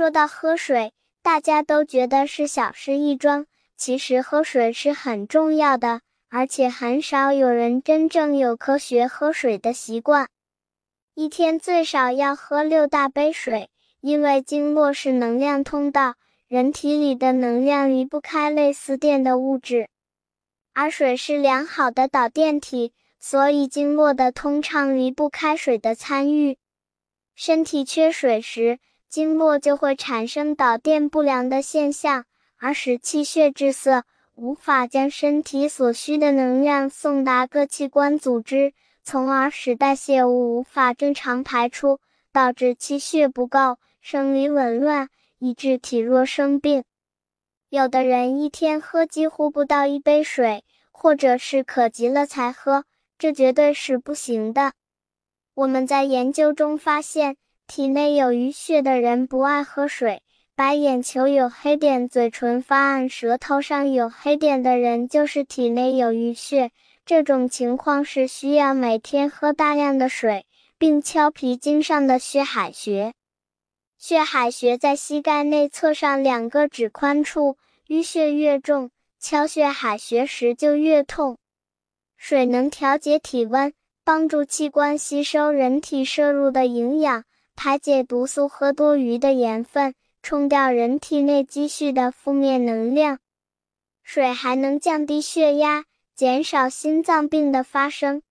说到喝水，大家都觉得是小事一桩，其实喝水是很重要的，而且很少有人真正有科学喝水的习惯。一天最少要喝六大杯水，因为经络是能量通道，人体里的能量离不开类似电的物质，而水是良好的导电体，所以经络的通畅离不开水的参与。身体缺水时，经络就会产生导电不良的现象，而使气血滞涩，无法将身体所需的能量送达各器官组织，从而使代谢物无法正常排出，导致气血不够，生理紊乱，以致体弱生病。有的人一天喝几乎不到一杯水，或者是渴极了才喝，这绝对是不行的。我们在研究中发现。体内有淤血的人不爱喝水，白眼球有黑点、嘴唇发暗、舌头上有黑点的人就是体内有淤血。这种情况是需要每天喝大量的水，并敲脾经上的血海穴。血海穴在膝盖内侧上两个指宽处，淤血越重，敲血海穴时就越痛。水能调节体温，帮助器官吸收人体摄入的营养。排解毒素和多余的盐分，冲掉人体内积蓄的负面能量。水还能降低血压，减少心脏病的发生。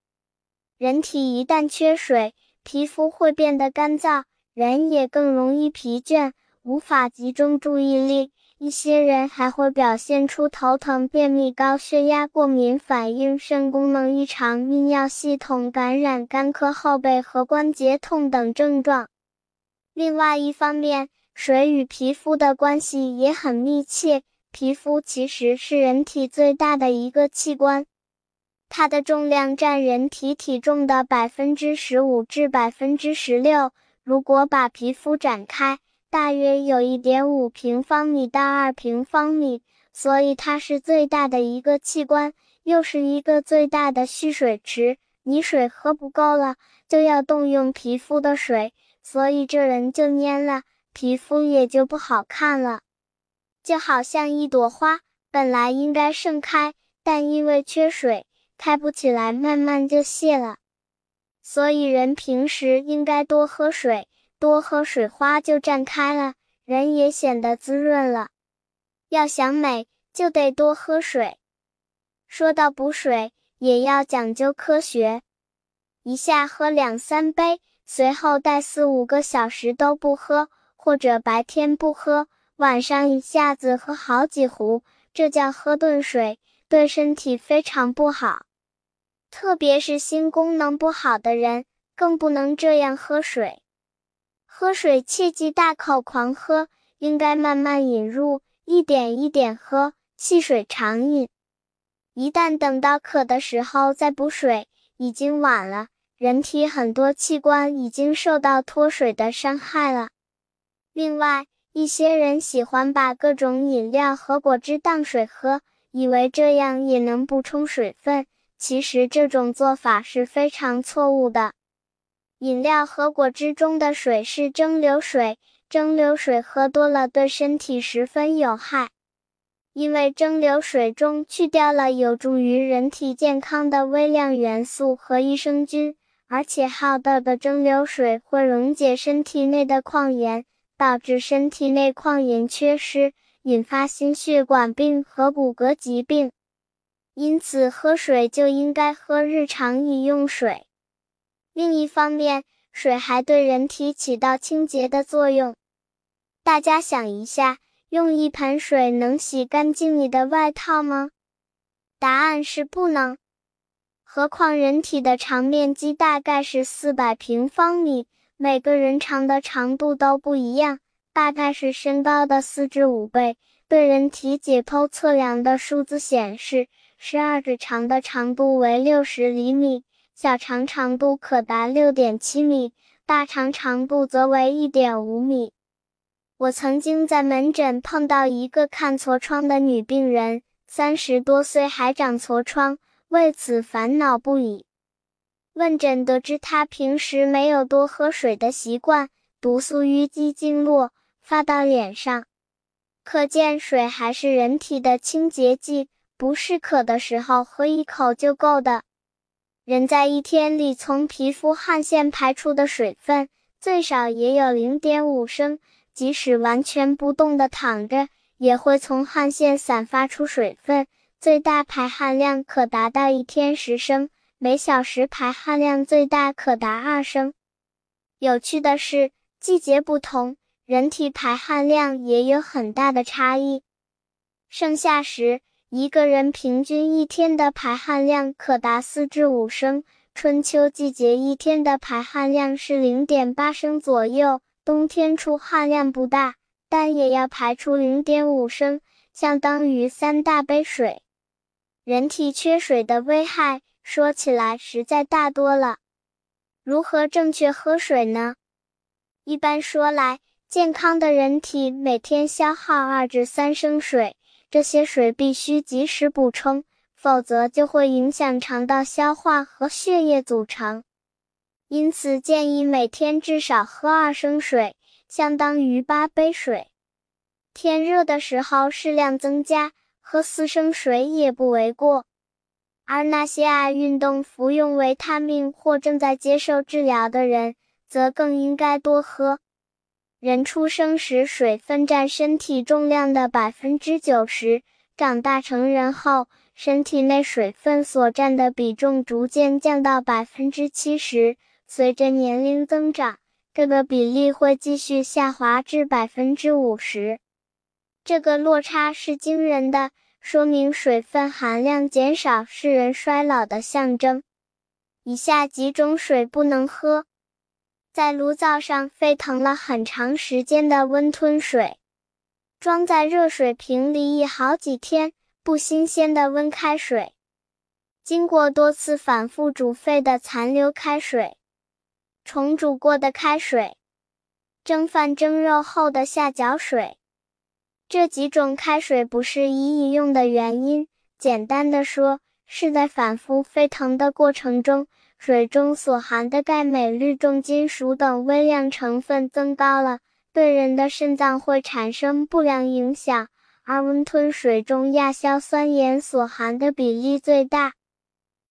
人体一旦缺水，皮肤会变得干燥，人也更容易疲倦，无法集中注意力。一些人还会表现出头疼、便秘、高血压、过敏反应、肾功能异常、泌尿系统感染、干咳、后背和关节痛等症状。另外一方面，水与皮肤的关系也很密切。皮肤其实是人体最大的一个器官，它的重量占人体体重的百分之十五至百分之十六。如果把皮肤展开，大约有一点五平方米到二平方米，所以它是最大的一个器官，又是一个最大的蓄水池。你水喝不够了，就要动用皮肤的水。所以这人就蔫了，皮肤也就不好看了，就好像一朵花，本来应该盛开，但因为缺水，开不起来，慢慢就谢了。所以人平时应该多喝水，多喝水，花就绽开了，人也显得滋润了。要想美，就得多喝水。说到补水，也要讲究科学，一下喝两三杯。随后待四五个小时都不喝，或者白天不喝，晚上一下子喝好几壶，这叫喝顿水，对身体非常不好。特别是心功能不好的人，更不能这样喝水。喝水切忌大口狂喝，应该慢慢饮入，一点一点喝，细水长饮。一旦等到渴的时候再补水，已经晚了。人体很多器官已经受到脱水的伤害了。另外，一些人喜欢把各种饮料和果汁当水喝，以为这样也能补充水分。其实这种做法是非常错误的。饮料和果汁中的水是蒸馏水，蒸馏水喝多了对身体十分有害，因为蒸馏水中去掉了有助于人体健康的微量元素和益生菌。而且好倒的蒸馏水会溶解身体内的矿盐，导致身体内矿盐缺失，引发心血管病和骨骼疾病。因此，喝水就应该喝日常饮用水。另一方面，水还对人体起到清洁的作用。大家想一下，用一盆水能洗干净你的外套吗？答案是不能。何况人体的长面积大概是四百平方米，每个人长的长度都不一样，大概是身高的四至五倍。对人体解剖测量的数字显示，十二指肠的长度为六十厘米，小肠长度可达六点七米，大肠长度则为一点五米。我曾经在门诊碰到一个看痤疮的女病人，三十多岁还长痤疮。为此烦恼不已。问诊得知，他平时没有多喝水的习惯，毒素淤积经络，发到脸上。可见水还是人体的清洁剂，不是渴的时候喝一口就够的。人在一天里从皮肤汗腺排出的水分，最少也有零点五升，即使完全不动的躺着，也会从汗腺散发出水分，最大排汗量可达到一天十升，每小时排汗量最大可达二升。有趣的是，季节不同。人体排汗量也有很大的差异。盛夏时，一个人平均一天的排汗量可达四至五升；春秋季节一天的排汗量是零点八升左右。冬天出汗量不大，但也要排出零点五升，相当于三大杯水。人体缺水的危害说起来实在大多了。如何正确喝水呢？一般说来，健康的人体每天消耗二至三升水，这些水必须及时补充，否则就会影响肠道消化和血液组成。因此，建议每天至少喝二升水，相当于八杯水。天热的时候适量增加，喝四升水也不为过。而那些爱运动、服用维他命或正在接受治疗的人，则更应该多喝。人出生时水分占身体重量的百分之九十，长大成人后，身体内水分所占的比重逐渐降到百分之七十。随着年龄增长，这个比例会继续下滑至百分之五十。这个落差是惊人的，说明水分含量减少是人衰老的象征。以下几种水不能喝。在炉灶上沸腾了很长时间的温吞水，装在热水瓶里已好几天不新鲜的温开水，经过多次反复煮沸的残留开水，重煮过的开水，蒸饭蒸肉后的下脚水，这几种开水不是一饮用的原因，简单的说，是在反复沸腾的过程中。水中所含的钙、镁、氯、重金属等微量成分增高了，对人的肾脏会产生不良影响。而温吞水中亚硝酸盐所含的比例最大，